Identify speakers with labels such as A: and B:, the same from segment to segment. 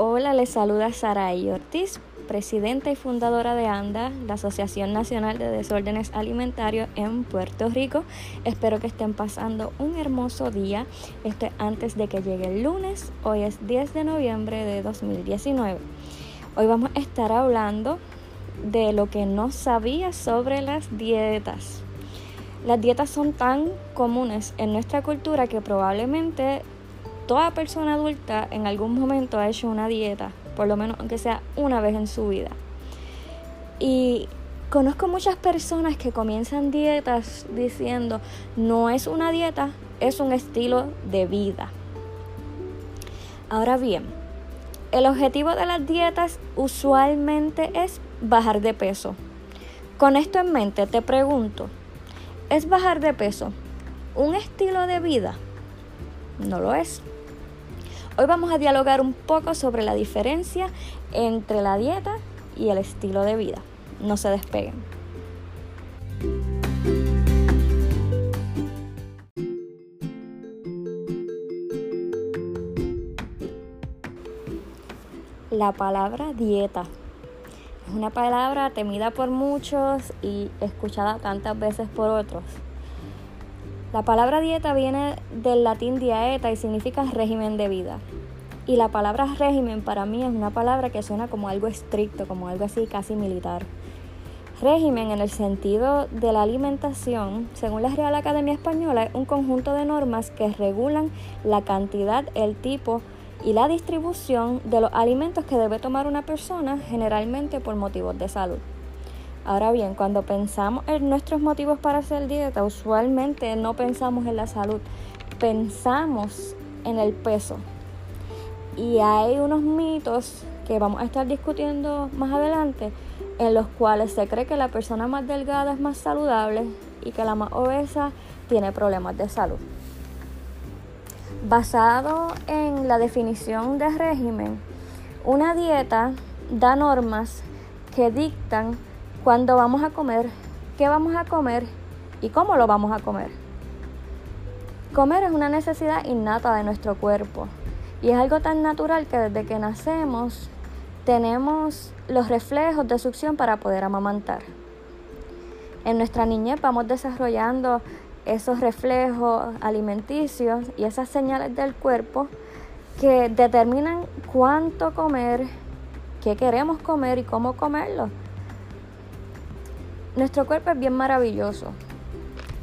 A: Hola, les saluda Saraí Ortiz, presidenta y fundadora de ANDA, la Asociación Nacional de Desórdenes Alimentarios en Puerto Rico. Espero que estén pasando un hermoso día. Esto antes de que llegue el lunes. Hoy es 10 de noviembre de 2019. Hoy vamos a estar hablando de lo que no sabía sobre las dietas. Las dietas son tan comunes en nuestra cultura que probablemente toda persona adulta en algún momento ha hecho una dieta, por lo menos aunque sea una vez en su vida. Y conozco muchas personas que comienzan dietas diciendo, no es una dieta, es un estilo de vida. Ahora bien, el objetivo de las dietas usualmente es bajar de peso. Con esto en mente te pregunto, ¿es bajar de peso un estilo de vida? No lo es. Hoy vamos a dialogar un poco sobre la diferencia entre la dieta y el estilo de vida. No se despeguen. La palabra dieta es una palabra temida por muchos y escuchada tantas veces por otros. La palabra dieta viene del latín dieta y significa régimen de vida. Y la palabra régimen para mí es una palabra que suena como algo estricto, como algo así casi militar. Régimen en el sentido de la alimentación, según la Real Academia Española, es un conjunto de normas que regulan la cantidad, el tipo y la distribución de los alimentos que debe tomar una persona generalmente por motivos de salud. Ahora bien, cuando pensamos en nuestros motivos para hacer dieta, usualmente no pensamos en la salud, pensamos en el peso. Y hay unos mitos que vamos a estar discutiendo más adelante en los cuales se cree que la persona más delgada es más saludable y que la más obesa tiene problemas de salud. Basado en la definición de régimen, una dieta da normas que dictan cuándo vamos a comer, qué vamos a comer y cómo lo vamos a comer. Comer es una necesidad innata de nuestro cuerpo y es algo tan natural que desde que nacemos tenemos los reflejos de succión para poder amamantar. En nuestra niñez vamos desarrollando esos reflejos alimenticios y esas señales del cuerpo que determinan cuánto comer, qué queremos comer y cómo comerlo. Nuestro cuerpo es bien maravilloso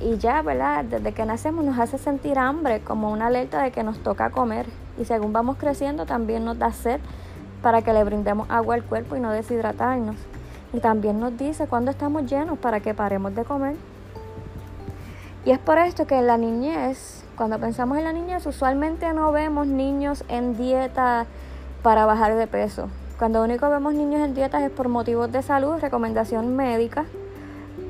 A: y ya, ¿verdad? Desde que nacemos nos hace sentir hambre como una alerta de que nos toca comer y según vamos creciendo también nos da sed para que le brindemos agua al cuerpo y no deshidratarnos. Y también nos dice cuando estamos llenos para que paremos de comer. Y es por esto que en la niñez, cuando pensamos en la niñez, usualmente no vemos niños en dieta para bajar de peso. Cuando único vemos niños en dietas es por motivos de salud, recomendación médica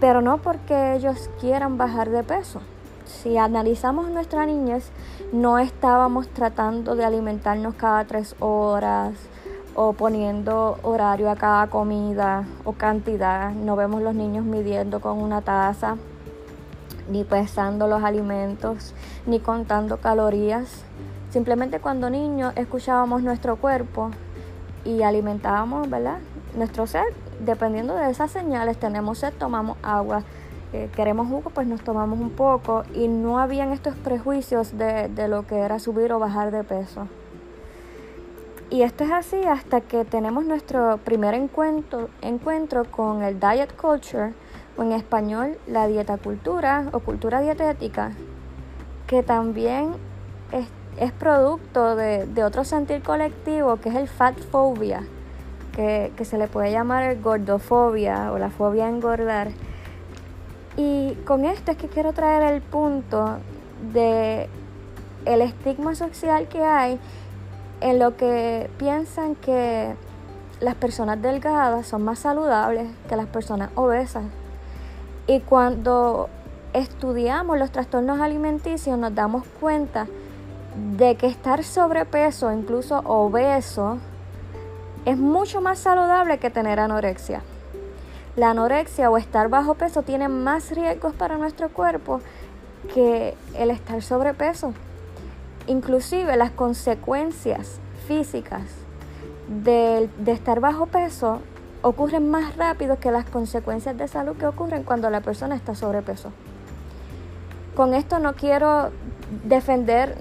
A: pero no porque ellos quieran bajar de peso. Si analizamos nuestra niñez, no estábamos tratando de alimentarnos cada tres horas o poniendo horario a cada comida o cantidad. No vemos los niños midiendo con una taza, ni pesando los alimentos, ni contando calorías. Simplemente cuando niños escuchábamos nuestro cuerpo y alimentábamos, ¿verdad? Nuestro ser dependiendo de esas señales, tenemos sed, tomamos agua. Eh, queremos jugo, pues nos tomamos un poco. Y no habían estos prejuicios de, de lo que era subir o bajar de peso. Y esto es así hasta que tenemos nuestro primer encuentro, encuentro con el diet culture, o en español la dieta cultura o cultura dietética, que también es, producto de, de, otro sentir colectivo que es el fat phobia, que, se le puede llamar gordofobia o la fobia a engordar. Y con esto es que quiero traer el punto de el estigma social que hay en lo que piensan que las personas delgadas son más saludables que las personas obesas. Y cuando estudiamos los trastornos alimenticios nos damos cuenta de que estar sobrepeso, incluso obeso, es mucho más saludable que tener anorexia. La anorexia o estar bajo peso tiene más riesgos para nuestro cuerpo que el estar sobrepeso. Inclusive las consecuencias físicas de, de estar bajo peso ocurren más rápido que las consecuencias de salud que ocurren cuando la persona está sobrepeso. Con esto no quiero defender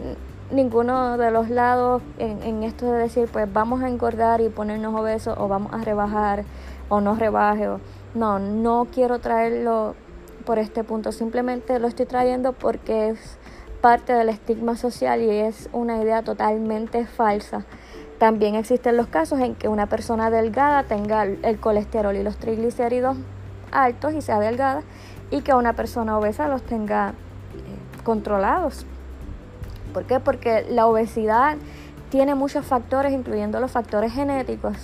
A: ninguno de los lados en, esto de decir, pues vamos a engordar y ponernos obesos o vamos a rebajar o no rebaje. no, no quiero traerlo por este punto, simplemente lo estoy trayendo porque es parte del estigma social y es una idea totalmente falsa. También existen los casos en que una persona delgada tenga el colesterol y los triglicéridos altos y sea delgada y que una persona obesa los tenga eh, controlados. ¿Por qué? Porque la obesidad tiene muchos factores, incluyendo los factores genéticos,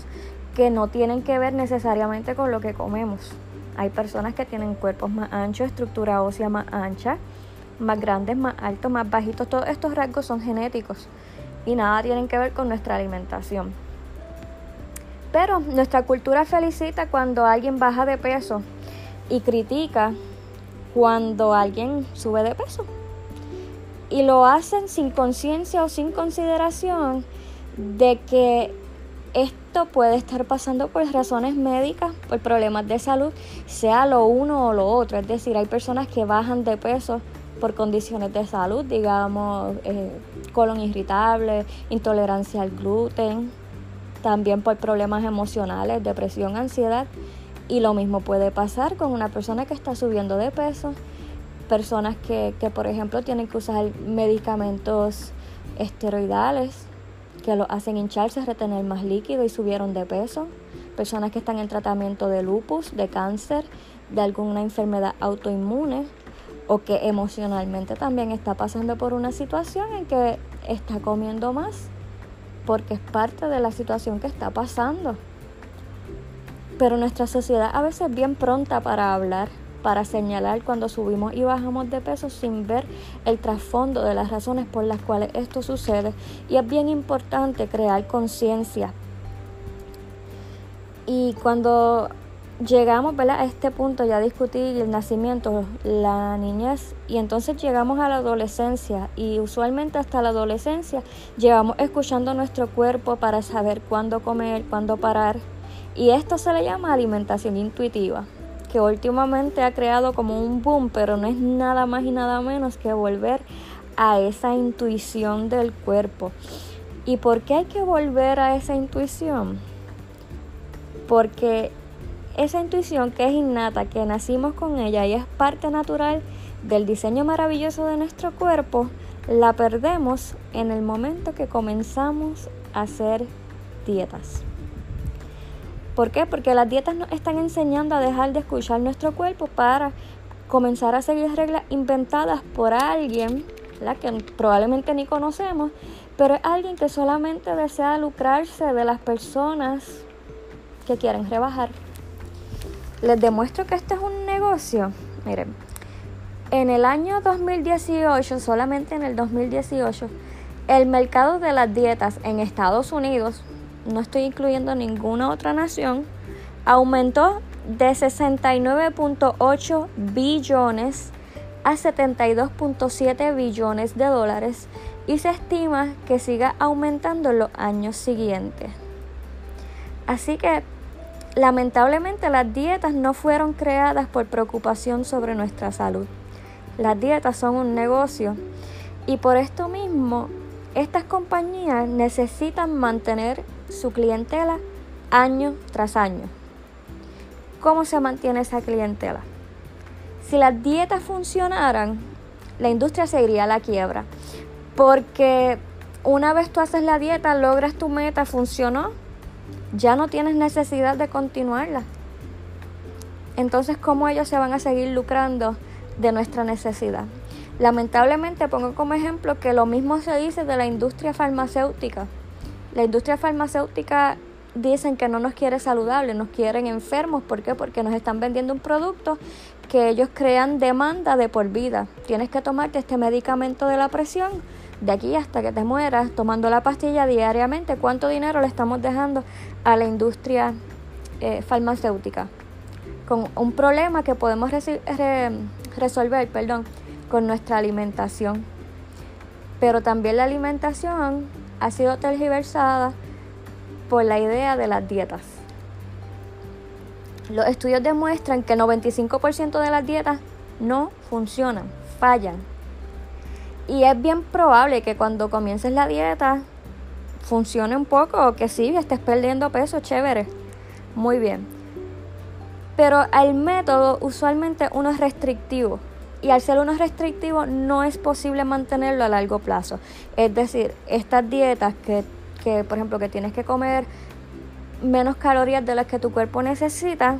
A: que no tienen que ver necesariamente con lo que comemos. Hay personas que tienen cuerpos más anchos, estructura ósea más ancha, más grandes, más altos, más bajitos. Todos estos rasgos son genéticos y nada tienen que ver con nuestra alimentación. Pero nuestra cultura felicita cuando alguien baja de peso y critica cuando alguien sube de peso y lo hacen sin conciencia o sin consideración de que esto puede estar pasando por razones médicas, por problemas de salud, sea lo uno o lo otro. Es decir, hay personas que bajan de peso por condiciones de salud, digamos, eh, colon irritable, intolerancia al gluten, también por problemas emocionales, depresión, ansiedad. Y lo mismo puede pasar con una persona que está subiendo de peso personas que, que, por ejemplo, tienen que usar medicamentos esteroidales que lo hacen hincharse, retener más líquido y subieron de peso. Personas que están en tratamiento de lupus, de cáncer, de alguna enfermedad autoinmune o que emocionalmente también está pasando por una situación en que está comiendo más porque es parte de la situación que está pasando. Pero nuestra sociedad a veces es bien pronta para hablar para señalar cuando subimos y bajamos de peso sin ver el trasfondo de las razones por las cuales esto sucede. Y es bien importante crear conciencia. Y cuando llegamos a este punto, ya discutí el nacimiento, la niñez, y entonces llegamos a la adolescencia, y usualmente hasta la adolescencia llevamos escuchando nuestro cuerpo para saber cuándo comer, cuándo parar, y esto se le llama alimentación intuitiva que últimamente ha creado como un boom, pero no es nada más y nada menos que volver a esa intuición del cuerpo. ¿Y por qué hay que volver a esa intuición? Porque esa intuición que es innata, que nacimos con ella y es parte natural del diseño maravilloso de nuestro cuerpo, la perdemos en el momento que comenzamos a hacer dietas. ¿Por qué? Porque las dietas nos están enseñando a dejar de escuchar nuestro cuerpo para comenzar a seguir reglas inventadas por alguien la que probablemente ni conocemos, pero es alguien que solamente desea lucrarse de las personas que quieren rebajar. Les demuestro que este es un negocio. Miren, en el año 2018, solamente en el 2018, el mercado de las dietas en Estados Unidos no estoy incluyendo ninguna otra nación, aumentó de 69.8 billones a 72.7 billones de dólares y se estima que siga aumentando en los años siguientes. Así que lamentablemente las dietas no fueron creadas por preocupación sobre nuestra salud. Las dietas son un negocio y por esto mismo estas compañías necesitan mantener su clientela año tras año. ¿Cómo se mantiene esa clientela? Si las dietas funcionaran, la industria se iría a la quiebra. Porque una vez tú haces la dieta, logras tu meta, funcionó, ya no tienes necesidad de continuarla. Entonces, ¿cómo ellos se van a seguir lucrando de nuestra necesidad? Lamentablemente pongo como ejemplo que lo mismo se dice de la industria farmacéutica. La industria farmacéutica dicen que no nos quiere saludables, nos quieren enfermos. ¿Por qué? Porque nos están vendiendo un producto que ellos crean demanda de por vida. Tienes que tomarte este medicamento de la presión de aquí hasta que te mueras, tomando la pastilla diariamente. ¿Cuánto dinero le estamos dejando a la industria eh, farmacéutica? Con un problema que podemos resolver perdón, con nuestra alimentación. Pero también la alimentación ha sido tergiversada por la idea de las dietas. Los estudios demuestran que el 95% de las dietas no funcionan, fallan. Y es bien probable que cuando comiences la dieta funcione un poco o que sí, estés perdiendo peso, chévere. Muy bien. Pero el método usualmente uno es restrictivo. Y al ser uno restrictivo no es posible mantenerlo a largo plazo. Es decir, estas dietas que, que por ejemplo, que tienes que comer menos calorías de las que tu cuerpo necesita,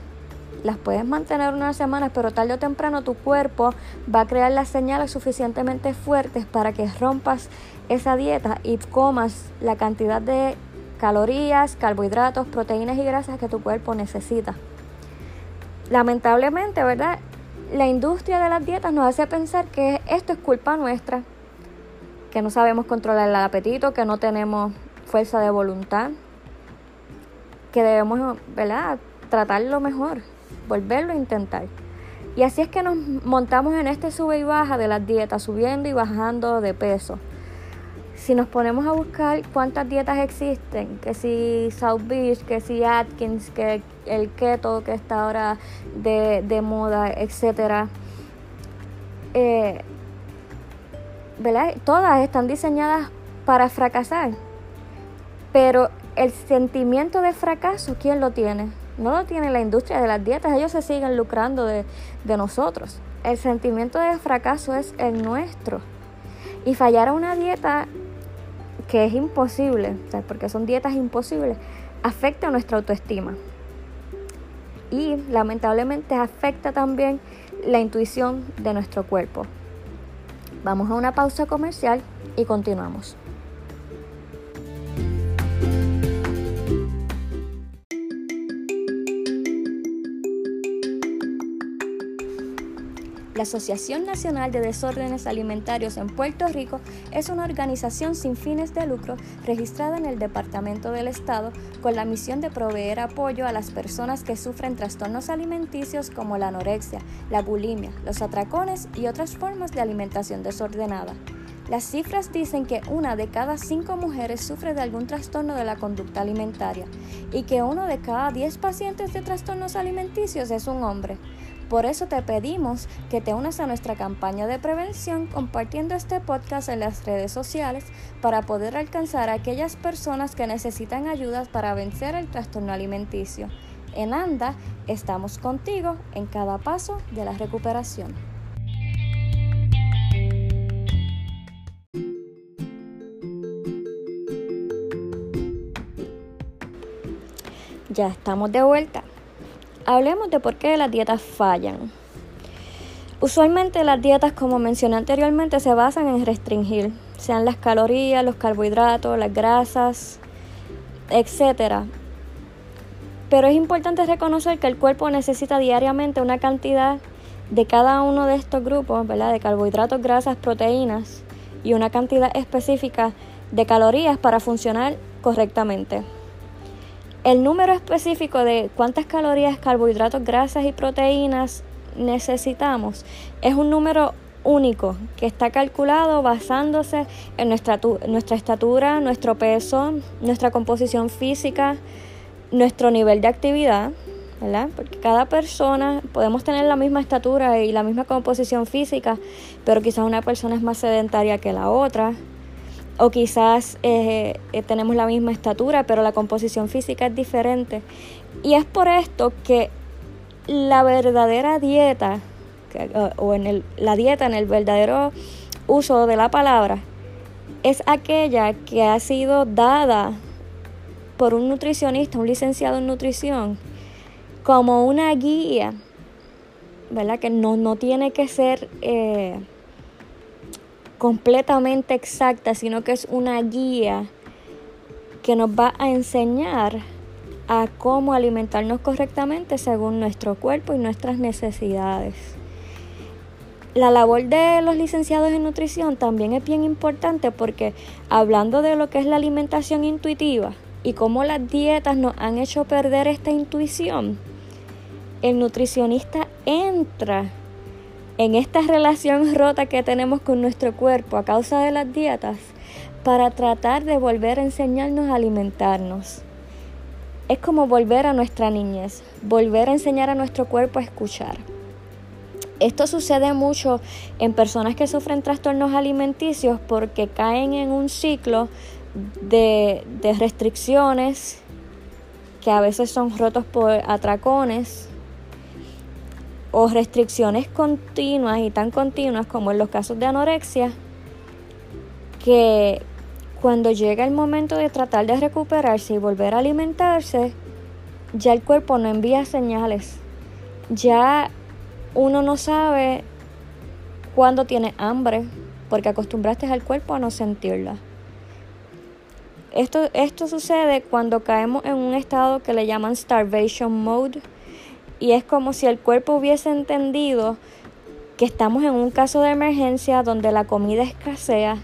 A: las puedes mantener unas semanas, pero tarde o temprano tu cuerpo va a crear las señales suficientemente fuertes para que rompas esa dieta y comas la cantidad de calorías, carbohidratos, proteínas y grasas que tu cuerpo necesita. Lamentablemente, ¿verdad? La industria de las dietas nos hace pensar que esto es culpa nuestra, que no sabemos controlar el apetito, que no tenemos fuerza de voluntad, que debemos, ¿verdad? Tratarlo mejor volverlo a intentar. Y así es que nos montamos en este sube y baja de las dietas, subiendo y bajando de peso. Si nos ponemos a buscar cuántas dietas existen, que si South Beach, que si Atkins, que el keto que está ahora de, moda, etcétera, eh, Todas están diseñadas para fracasar. Pero el sentimiento de fracaso, ¿quién lo tiene? no lo tiene la industria de las dietas, ellos se siguen lucrando de, nosotros. El sentimiento de fracaso es el nuestro. Y fallar a una dieta que es imposible, porque son dietas imposibles, afecta nuestra autoestima. Y lamentablemente afecta también la intuición de nuestro cuerpo. Vamos a una pausa comercial y continuamos. La Asociación Nacional de Desórdenes Alimentarios en Puerto Rico es una organización sin fines de lucro registrada en el Departamento del Estado con la misión de proveer apoyo a las personas que sufren trastornos alimenticios como la anorexia, la bulimia, los atracones y otras formas de alimentación desordenada. Las cifras dicen que una de cada cinco mujeres sufre de algún trastorno de la conducta alimentaria y que uno de cada diez pacientes de trastornos alimenticios es un hombre. Por eso te pedimos que te unas a nuestra campaña de prevención compartiendo este podcast en las redes sociales para poder alcanzar a aquellas personas que necesitan ayuda para vencer el trastorno alimenticio. En ANDA estamos contigo en cada paso de la recuperación. Ya estamos de vuelta. Hablemos de por qué las dietas fallan. Usualmente las dietas, como mencioné anteriormente, se basan en restringir, sean las calorías, los carbohidratos, las grasas, etc. Pero es importante reconocer que el cuerpo necesita diariamente una cantidad de cada uno de estos grupos, ¿verdad? De carbohidratos, grasas, proteínas y una cantidad específica de calorías para funcionar correctamente. El número específico de cuántas calorías, carbohidratos, grasas y proteínas necesitamos es un número único que está calculado basándose en nuestra, nuestra estatura, nuestro peso, nuestra composición física, nuestro nivel de actividad, ¿verdad? Porque cada persona podemos tener la misma estatura y la misma composición física, pero quizás una persona es más sedentaria que la otra, o quizás eh, eh, tenemos la misma estatura, pero la composición física es diferente. Y es por esto que la verdadera dieta, o en el, la dieta en el verdadero uso de la palabra, es aquella que ha sido dada por un nutricionista, un licenciado en nutrición, como una guía, ¿verdad? Que no, no tiene que ser... Eh, completamente exacta, sino que es una guía que nos va a enseñar a cómo alimentarnos correctamente según nuestro cuerpo y nuestras necesidades. La labor de los licenciados en nutrición también es bien importante porque hablando de lo que es la alimentación intuitiva y cómo las dietas nos han hecho perder esta intuición, el nutricionista entra en esta relación rota que tenemos con nuestro cuerpo a causa de las dietas para tratar de volver a enseñarnos a alimentarnos. Es como volver a nuestra niñez, volver a enseñar a nuestro cuerpo a escuchar. Esto sucede mucho en personas que sufren trastornos alimenticios porque caen en un ciclo de, restricciones que a veces son rotos por atracones o restricciones continuas y tan continuas como en los casos de anorexia, que cuando llega el momento de tratar de recuperarse y volver a alimentarse, ya el cuerpo no envía señales. Ya uno no sabe cuándo tiene hambre, porque acostumbraste al cuerpo a no sentirla. Esto, esto sucede cuando caemos en un estado que le llaman starvation mode y es como si el cuerpo hubiese entendido que estamos en un caso de emergencia donde la comida escasea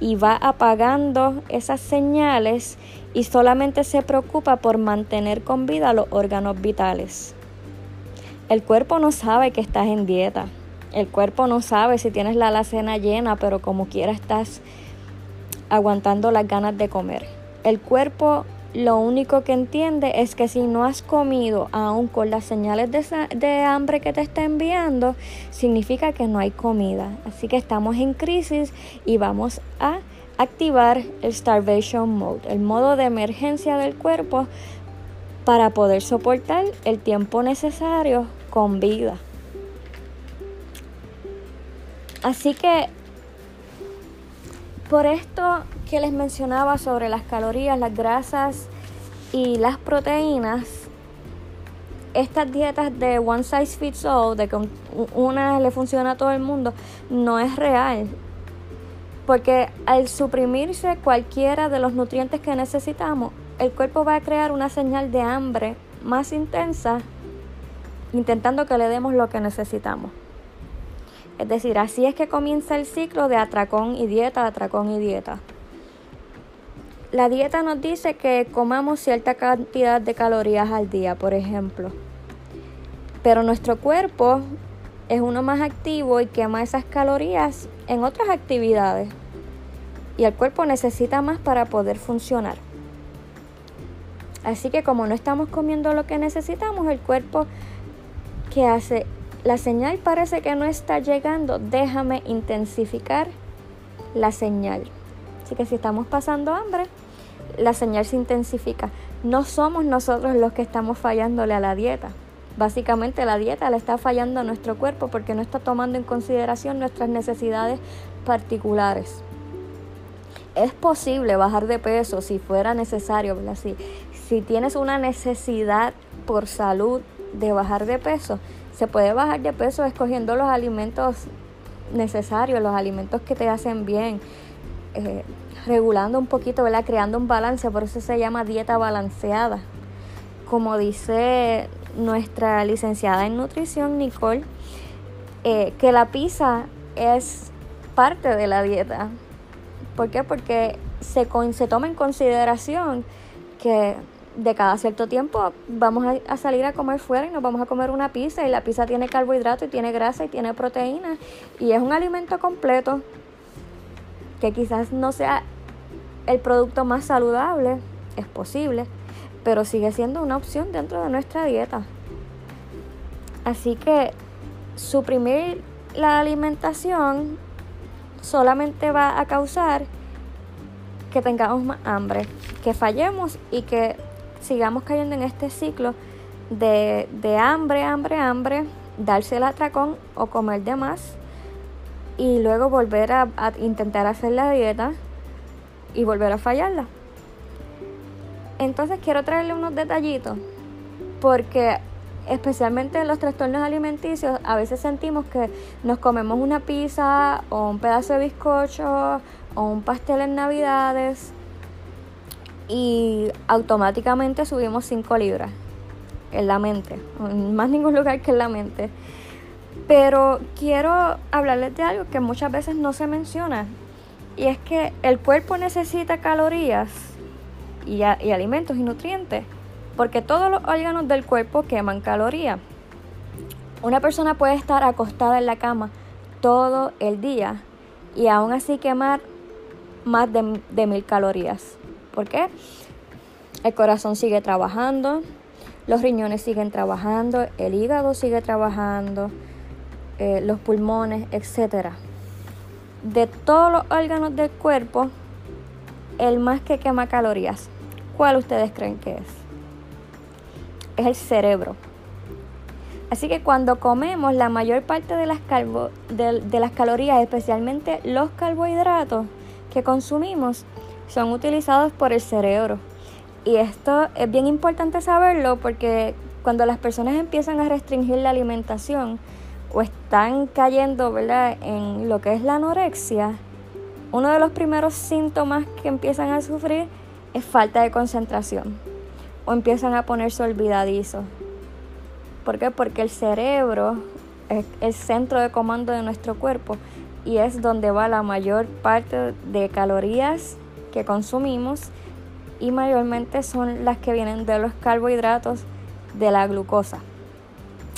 A: y va apagando esas señales y solamente se preocupa por mantener con vida los órganos vitales. El cuerpo no sabe que estás en dieta. El cuerpo no sabe si tienes la alacena llena, pero como quiera estás aguantando las ganas de comer. El cuerpo lo único que entiende es que si no has comido aún con las señales de, hambre que te está enviando, significa que no hay comida. Así que estamos en crisis y vamos a activar el starvation mode, el modo de emergencia del cuerpo para poder soportar el tiempo necesario con vida. Así que por esto que les mencionaba sobre las calorías, las grasas y las proteínas, estas dietas de one size fits all, de que una le funciona a todo el mundo, no es real. Porque al suprimirse cualquiera de los nutrientes que necesitamos, el cuerpo va a crear una señal de hambre más intensa, intentando que le demos lo que necesitamos. Es decir, así es que comienza el ciclo de atracón y dieta, atracón y dieta. La dieta nos dice que comamos cierta cantidad de calorías al día, por ejemplo. Pero nuestro cuerpo es uno más activo y quema esas calorías en otras actividades. Y el cuerpo necesita más para poder funcionar. Así que como no estamos comiendo lo que necesitamos, el cuerpo que hace la señal parece que no está llegando, déjame intensificar la señal. Así que si estamos pasando hambre, la señal se intensifica. No somos nosotros los que estamos fallándole a la dieta. Básicamente la dieta le está fallando a nuestro cuerpo porque no está tomando en consideración nuestras necesidades particulares. Es posible bajar de peso si fuera necesario, Si, si tienes una necesidad por salud de bajar de peso, se puede bajar de peso escogiendo los alimentos necesarios, los alimentos que te hacen bien, eh, regulando un poquito, ¿verdad? creando un balance, por eso se llama dieta balanceada. Como dice nuestra licenciada en nutrición, Nicole, eh, que la pizza es parte de la dieta. ¿Por qué? Porque se, toma en consideración que de cada cierto tiempo vamos a, salir a comer fuera y nos vamos a comer una pizza y la pizza tiene carbohidrato y tiene grasa y tiene proteína y es un alimento completo que quizás no sea el producto más saludable, es posible, pero sigue siendo una opción dentro de nuestra dieta. Así que suprimir la alimentación solamente va a causar que tengamos más hambre, que fallemos y que sigamos cayendo en este ciclo de, hambre, hambre, hambre, darse el atracón o comer de más y luego volver a, intentar hacer la dieta y volver a fallarla. Entonces quiero traerle unos detallitos porque especialmente en los trastornos alimenticios a veces sentimos que nos comemos una pizza o un pedazo de bizcocho o un pastel en navidades y automáticamente subimos 5 libras en la mente, en más ningún lugar que en la mente. Pero quiero hablarles de algo que muchas veces no se menciona y es que el cuerpo necesita calorías y, alimentos y nutrientes porque todos los órganos del cuerpo queman calorías. Una persona puede estar acostada en la cama todo el día y aún así quemar más de, de mil calorías. ¿Por qué? el corazón sigue trabajando, los riñones siguen trabajando, el hígado sigue trabajando, eh, los pulmones, etc. De todos los órganos del cuerpo, el más que quema calorías, ¿cuál ustedes creen que es? Es el cerebro. Así que cuando comemos, la mayor parte de las, de las calorías, especialmente los carbohidratos que consumimos, son utilizados por el cerebro. Y esto es bien importante saberlo porque cuando las personas empiezan a restringir la alimentación o están cayendo ¿verdad? en lo que es la anorexia, uno de los primeros síntomas que empiezan a sufrir es falta de concentración o empiezan a ponerse olvidadizos. ¿Por qué? Porque el cerebro es el centro de comando de nuestro cuerpo y es donde va la mayor parte de calorías que consumimos y mayormente son las que vienen de los carbohidratos de la glucosa.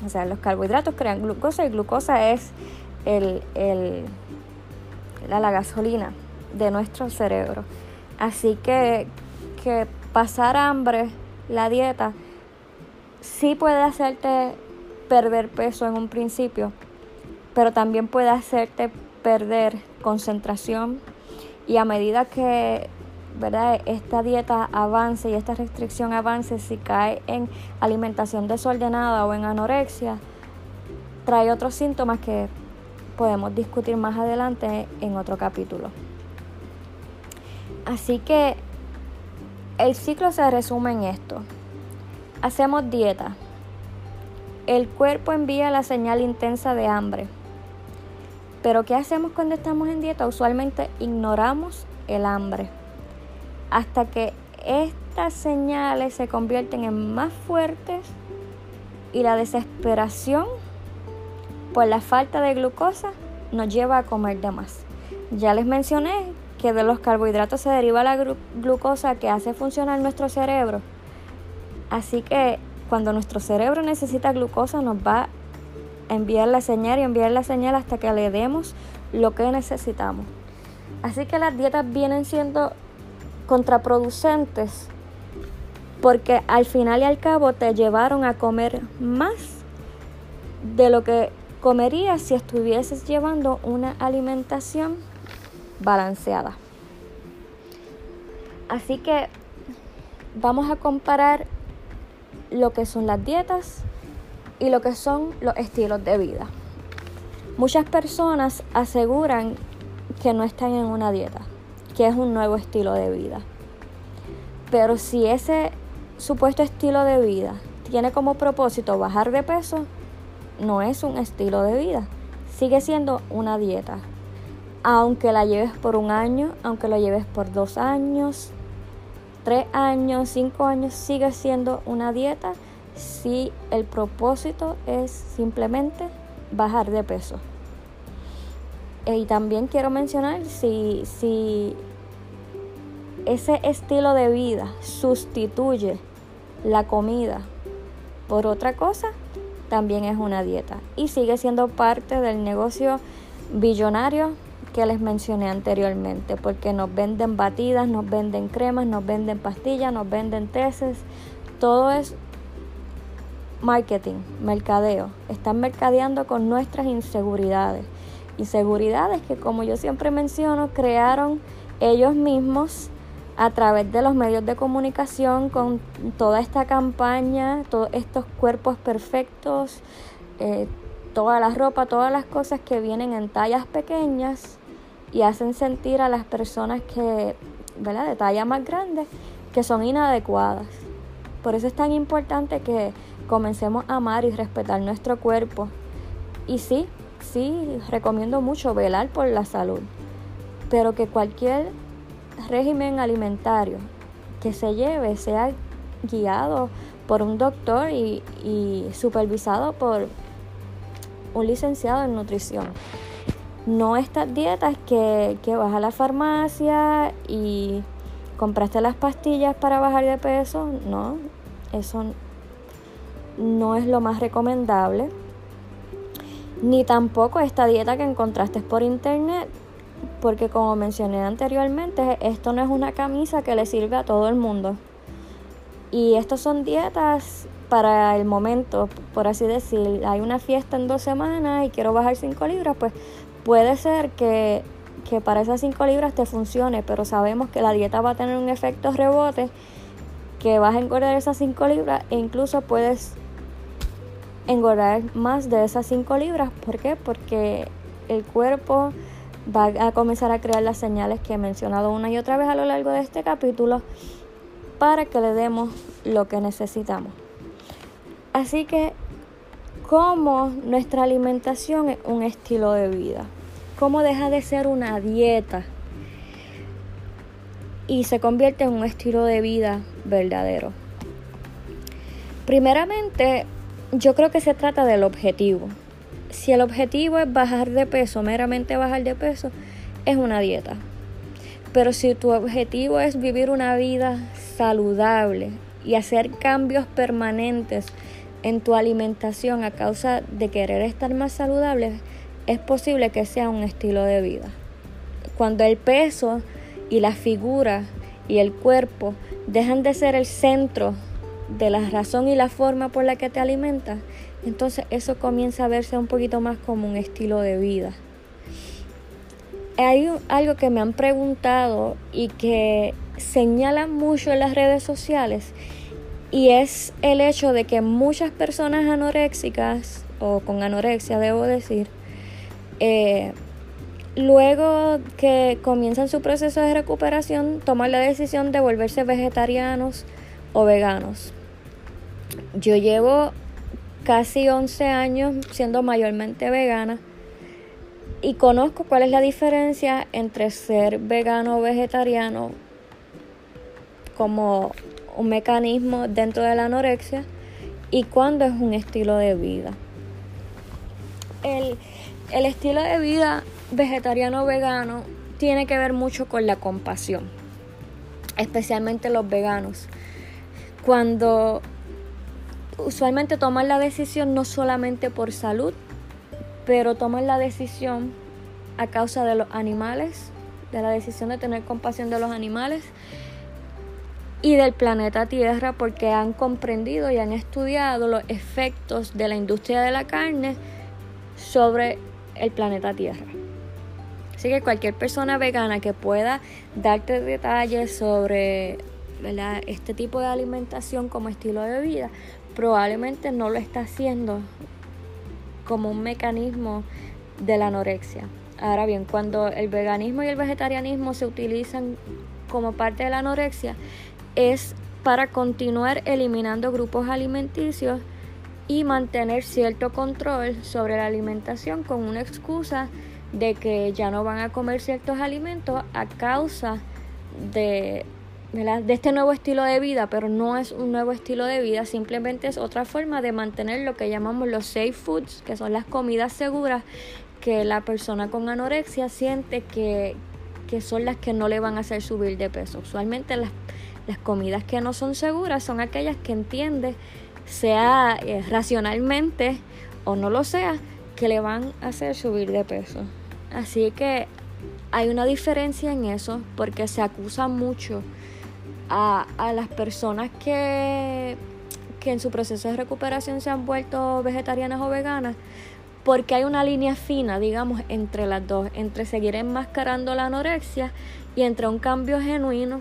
A: O sea, los carbohidratos crean glucosa y glucosa es el, la, la, gasolina de nuestro cerebro. Así que, que pasar hambre, la dieta, sí puede hacerte perder peso en un principio, pero también puede hacerte perder concentración y a medida que ¿verdad? esta dieta avance y esta restricción avance, si cae en alimentación desordenada o en anorexia, trae otros síntomas que podemos discutir más adelante en otro capítulo. Así que el ciclo se resume en esto. Hacemos dieta. El cuerpo envía la señal intensa de hambre. Pero ¿qué hacemos cuando estamos en dieta? Usualmente ignoramos el hambre hasta que estas señales se convierten en más fuertes y la desesperación por la falta de glucosa nos lleva a comer de más. Ya les mencioné que de los carbohidratos se deriva la glucosa que hace funcionar nuestro cerebro. Así que cuando nuestro cerebro necesita glucosa nos va a enviar la señal y enviar la señal hasta que le demos lo que necesitamos. Así que las dietas vienen siendo contraproducentes porque al final y al cabo te llevaron a comer más de lo que comerías si estuvieses llevando una alimentación balanceada. Así que vamos a comparar lo que son las dietas y lo que son los estilos de vida. Muchas personas aseguran que no están en una dieta que es un nuevo estilo de vida. Pero si ese supuesto estilo de vida tiene como propósito bajar de peso, no es un estilo de vida, sigue siendo una dieta. Aunque la lleves por un año, aunque lo lleves por dos años, tres años, cinco años, sigue siendo una dieta si el propósito es simplemente bajar de peso. Y también quiero mencionar si, si ese estilo de vida sustituye la comida por otra cosa, también es una dieta. Y sigue siendo parte del negocio billonario que les mencioné anteriormente, porque nos venden batidas, nos venden cremas, nos venden pastillas, nos venden tesis, todo es marketing, mercadeo. Están mercadeando con nuestras inseguridades. Inseguridades que, como yo siempre menciono, crearon ellos mismos a través de los medios de comunicación con toda esta campaña, todos estos cuerpos perfectos, eh, toda la ropa, todas las cosas que vienen en tallas pequeñas y hacen sentir a las personas que, ¿verdad? De talla más grande, que son inadecuadas. Por eso es tan importante que comencemos a amar y respetar nuestro cuerpo. Y sí, sí, recomiendo mucho velar por la salud, pero que cualquier régimen alimentario que se lleve sea guiado por un doctor y, supervisado por un licenciado en nutrición. No estas dietas que, que vas a la farmacia y compraste las pastillas para bajar de peso, no, eso no es lo más recomendable. Ni tampoco esta dieta que encontraste por internet porque como mencioné anteriormente, esto no es una camisa que le sirve a todo el mundo. Y estas son dietas para el momento, por así decir. Hay una fiesta en dos semanas y quiero bajar 5 libras, pues puede ser que, que para esas 5 libras te funcione, pero sabemos que la dieta va a tener un efecto rebote, que vas a engordar esas 5 libras e incluso puedes engordar más de esas 5 libras. ¿Por qué? Porque el cuerpo va a comenzar a crear las señales que he mencionado una y otra vez a lo largo de este capítulo para que le demos lo que necesitamos. Así que, ¿cómo nuestra alimentación es un estilo de vida? ¿Cómo deja de ser una dieta y se convierte en un estilo de vida verdadero? Primeramente, yo creo que se trata del objetivo si el objetivo es bajar de peso, meramente bajar de peso, es una dieta. Pero si tu objetivo es vivir una vida saludable y hacer cambios permanentes en tu alimentación a causa de querer estar más saludable, es posible que sea un estilo de vida. Cuando el peso y la figura y el cuerpo dejan de ser el centro de la razón y la forma por la que te alimentas, entonces eso comienza a verse un poquito más como un estilo de vida. Hay algo que me han preguntado y que señalan mucho en las redes sociales y es el hecho de que muchas personas anoréxicas o con anorexia debo decir eh, luego que comienzan su proceso de recuperación toman la decisión de volverse vegetarianos o veganos yo llevo casi 11 años siendo mayormente vegana y conozco cuál es la diferencia entre ser vegano o vegetariano como un mecanismo dentro de la anorexia y cuando es un estilo de vida. El, el estilo de vida vegetariano o vegano tiene que ver mucho con la compasión, especialmente los veganos. Cuando usualmente toman la decisión no solamente por salud, pero toman la decisión a causa de los animales, de la decisión de tener compasión de los animales y del planeta Tierra porque han comprendido y han estudiado los efectos de la industria de la carne sobre el planeta Tierra. Así que cualquier persona vegana que pueda darte detalles sobre este tipo de alimentación como estilo de vida, probablemente no lo está haciendo como un mecanismo de la anorexia. Ahora bien, cuando el veganismo y el vegetarianismo se utilizan como parte de la anorexia, es para continuar eliminando grupos alimenticios y mantener cierto control sobre la alimentación con una excusa de que ya no van a comer ciertos alimentos a causa de de este nuevo estilo de vida, pero no es un nuevo estilo de vida, simplemente es otra forma de mantener lo que llamamos los safe foods, que son las comidas seguras que la persona con anorexia siente que, que son las que no le van a hacer subir de peso. Usualmente las, las comidas que no son seguras son aquellas que entiende, sea eh, racionalmente o no lo sea, que le van a hacer subir de peso. Así que hay una diferencia en eso porque se acusa mucho a, las personas que, que en su proceso de recuperación se han vuelto vegetarianas o veganas, porque hay una línea fina, digamos, entre las dos, entre seguir enmascarando la anorexia y entre un cambio genuino.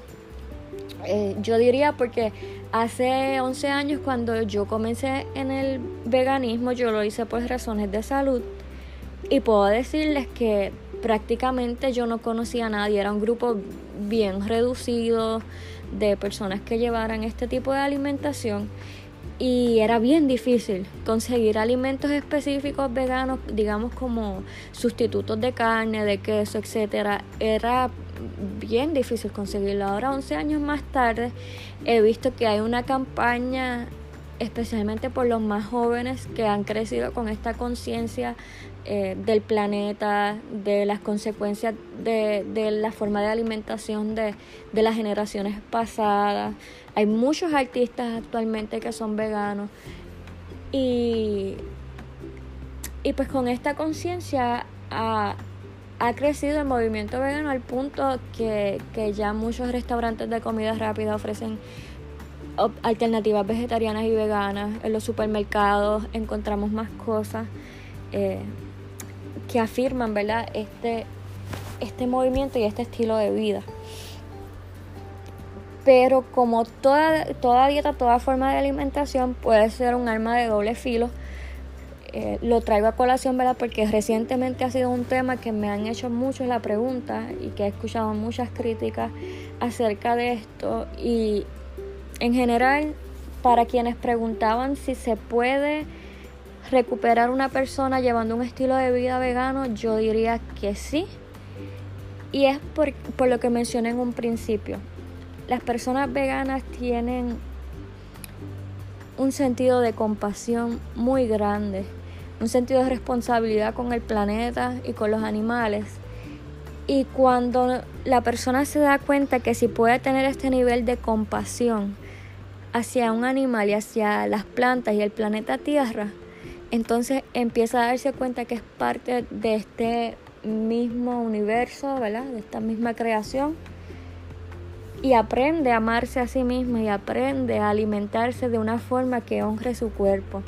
A: Eh, yo diría porque hace 11 años cuando yo comencé en el veganismo, yo lo hice por razones de salud y puedo decirles que prácticamente yo no conocía a nadie, era un grupo bien reducido, de personas que llevaran este tipo de alimentación y era bien difícil conseguir alimentos específicos veganos, digamos como sustitutos de carne, de queso, etcétera. Era bien difícil conseguirlo. Ahora, 11 años más tarde, he visto que hay una campaña especialmente por los más jóvenes que han crecido con esta conciencia eh, del planeta, de las consecuencias de, de la forma de alimentación de, de, las generaciones pasadas. Hay muchos artistas actualmente que son veganos y, y pues con esta conciencia ha, ha, crecido el movimiento vegano al punto que, que ya muchos restaurantes de comida rápida ofrecen alternativas vegetarianas y veganas. En los supermercados encontramos más cosas eh, que afirman, ¿verdad? Este, este movimiento y este estilo de vida. Pero como toda, toda dieta, toda forma de alimentación puede ser un arma de doble filo, eh, lo traigo a colación, ¿verdad? Porque recientemente ha sido un tema que me han hecho mucho la pregunta y que he escuchado muchas críticas acerca de esto. Y en general, para quienes preguntaban si se puede recuperar una persona llevando un estilo de vida vegano, yo diría que sí. Y es por, por lo que mencioné en un principio. Las personas veganas tienen un sentido de compasión muy grande, un sentido de responsabilidad con el planeta y con los animales. Y cuando la persona se da cuenta que si puede tener este nivel de compasión hacia un animal y hacia las plantas y el planeta Tierra, entonces empieza a darse cuenta que es parte de este mismo universo, ¿verdad? De esta misma creación. Y aprende a amarse a sí mismo y aprende a alimentarse de una forma que honre su cuerpo.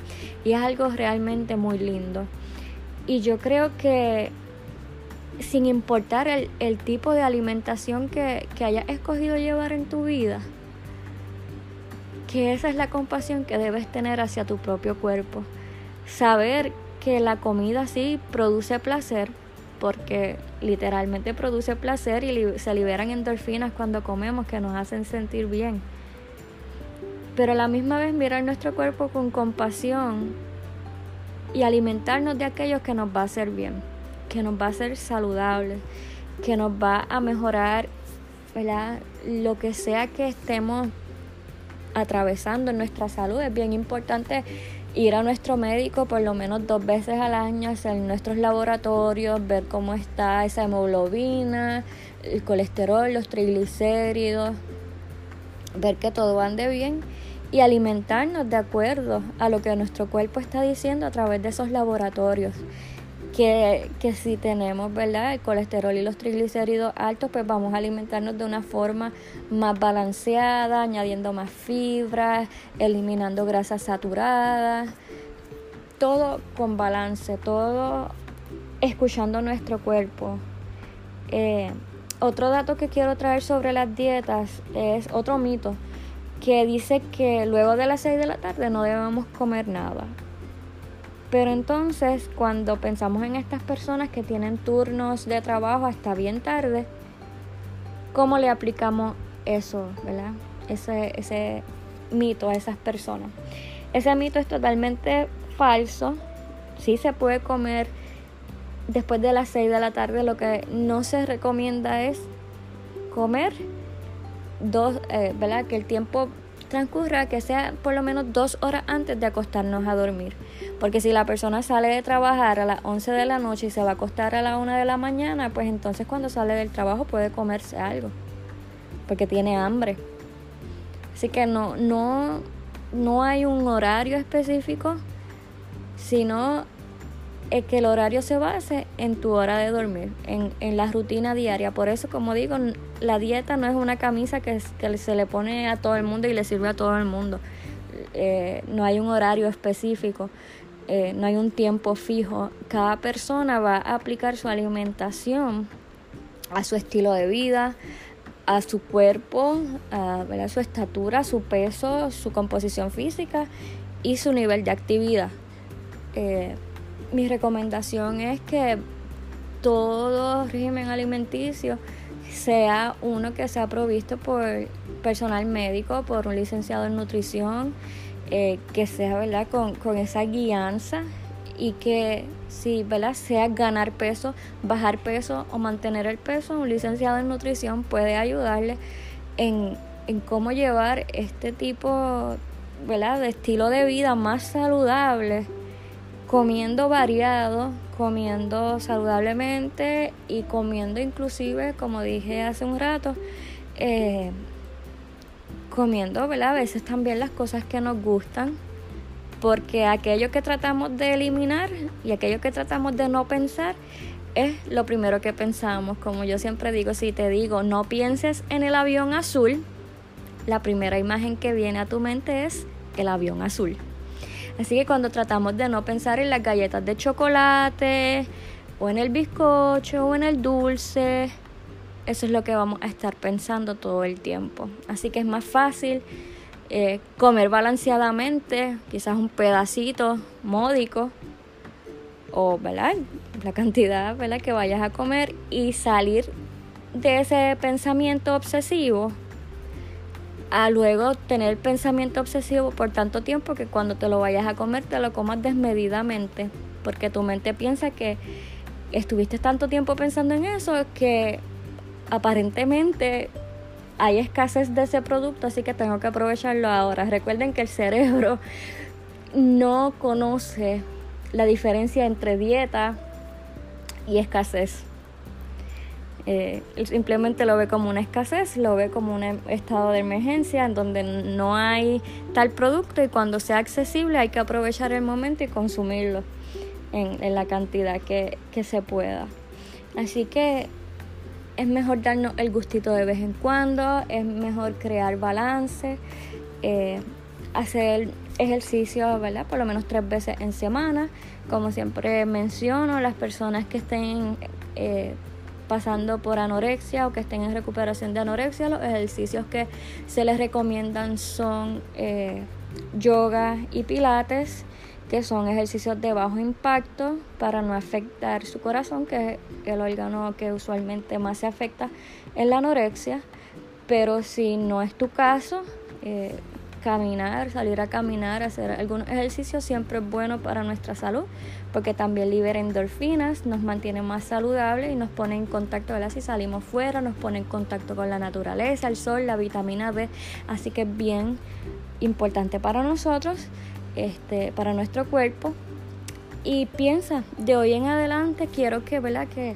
A: Y es algo realmente muy lindo. Y yo creo que sin importar el, el tipo de alimentación que, que hayas escogido llevar en tu vida, que esa es la compasión que debes tener hacia tu propio cuerpo saber que la comida sí produce placer, porque literalmente produce placer y se liberan endorfinas cuando comemos que nos hacen sentir bien. Pero a la misma vez mirar nuestro cuerpo con compasión y alimentarnos de aquellos que nos va a hacer bien, que nos va a hacer saludables, que nos va a mejorar lo que sea que estemos atravesando en nuestra salud. Es bien importante ir a nuestro médico por lo menos dos veces al año, hacer nuestros laboratorios, ver cómo está esa hemoglobina, el colesterol, los triglicéridos, ver que todo ande bien y alimentarnos de acuerdo a lo que nuestro cuerpo está diciendo a través de esos laboratorios. Que, que, si tenemos ¿verdad? el colesterol y los triglicéridos altos, pues vamos a alimentarnos de una forma más balanceada, añadiendo más fibras, eliminando grasas saturadas, todo con balance, todo escuchando nuestro cuerpo. Eh, otro dato que quiero traer sobre las dietas es otro mito que dice que luego de las 6 de la tarde no debemos comer nada. Pero entonces cuando pensamos en estas personas que tienen turnos de trabajo hasta bien tarde, ¿cómo le aplicamos eso, verdad? Ese, ese mito a esas personas. Ese mito es totalmente falso. Sí se puede comer después de las 6 de la tarde. Lo que no se recomienda es comer dos, eh, ¿verdad? Que el tiempo transcurra, que sea por lo menos dos horas antes de acostarnos a dormir. Porque si la persona sale de trabajar a las 11 de la noche y se va a acostar a la 1 de la mañana, pues entonces cuando sale del trabajo puede comerse algo. Porque tiene hambre. Así que no, no, no hay un horario específico, sino que el horario se base en tu hora de dormir, en, en, la rutina diaria. Por eso, como digo, la dieta no es una camisa que, que se le pone a todo el mundo y le sirve a todo el mundo. Eh, no hay un horario específico, eh, no hay un tiempo fijo. Cada persona va a aplicar su alimentación a su estilo de vida, a su cuerpo, a, su estatura, su peso, su composición física y su nivel de actividad. Eh, mi recomendación es que todo régimen alimenticio sea uno que sea provisto por personal médico, por un licenciado en nutrición, eh, que sea ¿verdad? Con, con, esa guianza y que si ¿verdad? sea ganar peso, bajar peso o mantener el peso, un licenciado en nutrición puede ayudarle en, en cómo llevar este tipo ¿verdad? de estilo de vida más saludable comiendo variado, comiendo saludablemente y comiendo inclusive, como dije hace un rato, eh, comiendo, ¿verdad? A veces también las cosas que nos gustan, porque aquello que tratamos de eliminar y aquello que tratamos de no pensar es lo primero que pensamos. Como yo siempre digo, si te digo, no pienses en el avión azul, la primera imagen que viene a tu mente es el avión azul. Así que cuando tratamos de no pensar en las galletas de chocolate, o en el bizcocho, o en el dulce, eso es lo que vamos a estar pensando todo el tiempo. Así que es más fácil eh, comer balanceadamente, quizás un pedacito módico, o ¿verdad? la cantidad ¿verdad? que vayas a comer y salir de ese pensamiento obsesivo a luego tener pensamiento obsesivo por tanto tiempo que cuando te lo vayas a comer te lo comas desmedidamente, porque tu mente piensa que estuviste tanto tiempo pensando en eso que aparentemente hay escasez de ese producto, así que tengo que aprovecharlo ahora. Recuerden que el cerebro no conoce la diferencia entre dieta y escasez. Eh, simplemente lo ve como una escasez, lo ve como un estado de emergencia en donde no hay tal producto y cuando sea accesible hay que aprovechar el momento y consumirlo en, la cantidad que, se pueda. Así que es mejor darnos el gustito de vez en cuando, es mejor crear balance, eh, hacer ejercicio, ¿verdad? Por lo menos tres veces en semana. Como siempre menciono, las personas que estén eh, pasando por anorexia o que estén en recuperación de anorexia, los ejercicios que se les recomiendan son eh, yoga y pilates, que son ejercicios de bajo impacto para no afectar su corazón, que es el órgano que usualmente más se afecta en la anorexia. Pero si no es tu caso, eh, caminar, salir a caminar, hacer algunos ejercicios siempre es bueno para nuestra salud, porque también libera endorfinas, nos mantiene más saludables y nos pone en contacto. Si salimos fuera, nos pone en contacto con la naturaleza, el sol, la vitamina B, así que es bien importante para nosotros, este, para nuestro cuerpo. Y piensa, de hoy en adelante quiero que, ¿verdad? Que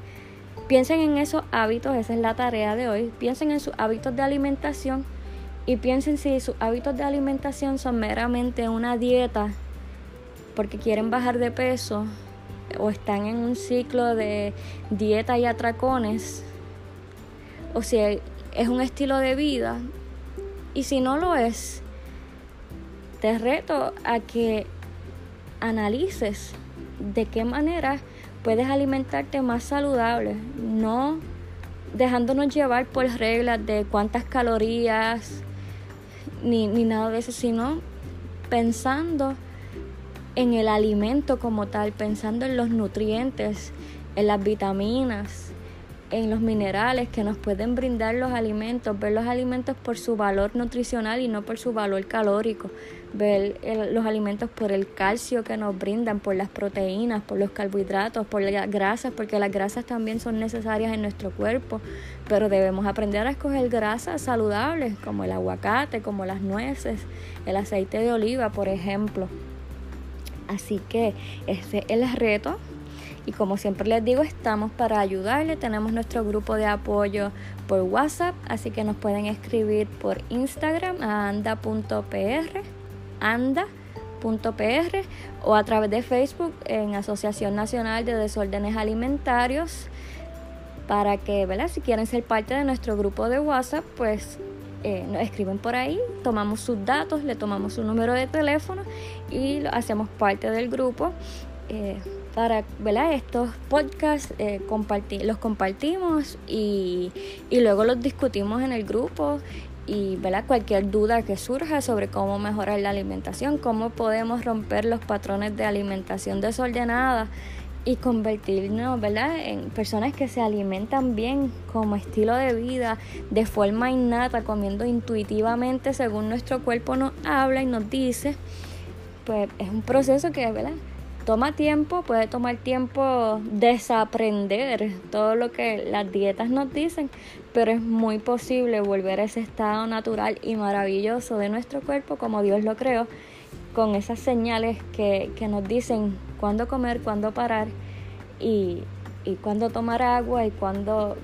A: piensen en esos hábitos, esa es la tarea de hoy, piensen en sus hábitos de alimentación y piensen si sus hábitos de alimentación son meramente una dieta porque quieren bajar de peso o están en un ciclo de dieta y atracones o si es un estilo de vida y si no lo es te reto a que analices de qué manera puedes alimentarte más saludable no dejándonos llevar por reglas de cuántas calorías ni, ni nada de eso, sino pensando en el alimento como tal, pensando en los nutrientes, en las vitaminas, en los minerales que nos pueden brindar los alimentos, ver los alimentos por su valor nutricional y no por su valor calórico, ver los alimentos por el calcio que nos brindan, por las proteínas, por los carbohidratos, por las grasas, porque las grasas también son necesarias en nuestro cuerpo, pero debemos aprender a escoger grasas saludables como el aguacate, como las nueces, el aceite de oliva, por ejemplo. Así que ese es el reto y como siempre les digo, estamos para ayudarle. Tenemos nuestro grupo de apoyo por WhatsApp, así que nos pueden escribir por Instagram a anda.pr, anda.pr o a través de Facebook en Asociación Nacional de Desórdenes Alimentarios para que, ¿verdad? Si quieren ser parte de nuestro grupo de WhatsApp, pues eh, nos escriben por ahí, tomamos sus datos, le tomamos su número de teléfono y lo hacemos parte del grupo. Eh, para ¿verdad? estos podcasts eh, los compartimos y, y, luego los discutimos en el grupo y ¿verdad? cualquier duda que surja sobre cómo mejorar la alimentación, cómo podemos romper los patrones de alimentación desordenada y convertirnos ¿verdad? en personas que se alimentan bien como estilo de vida, de forma innata, comiendo intuitivamente según nuestro cuerpo nos habla y nos dice, pues es un proceso que ¿verdad? toma tiempo, puede tomar tiempo desaprender todo lo que las dietas nos dicen, pero es muy posible volver a ese estado natural y maravilloso de nuestro cuerpo como Dios lo creó, con esas señales que, que nos dicen cuándo comer, cuándo parar y, y cuándo tomar agua y cuándo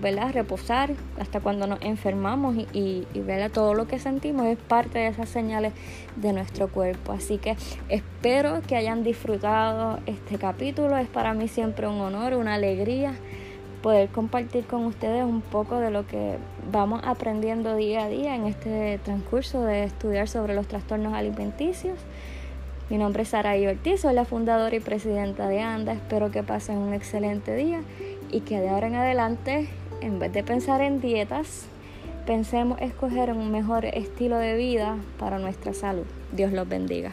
A: ¿verdad? reposar, hasta cuando nos enfermamos y, y, todo lo que sentimos es parte de esas señales de nuestro cuerpo. Así que espero que hayan disfrutado este capítulo. Es para mí siempre un honor, una alegría poder compartir con ustedes un poco de lo que vamos aprendiendo día a día en este transcurso de estudiar sobre los trastornos alimenticios. Mi nombre es Sara Ortiz, soy la fundadora y presidenta de ANDA. Espero que pasen un excelente día y que de ahora en adelante, en vez de pensar en dietas, pensemos escoger un mejor estilo de vida para nuestra salud. Dios los bendiga.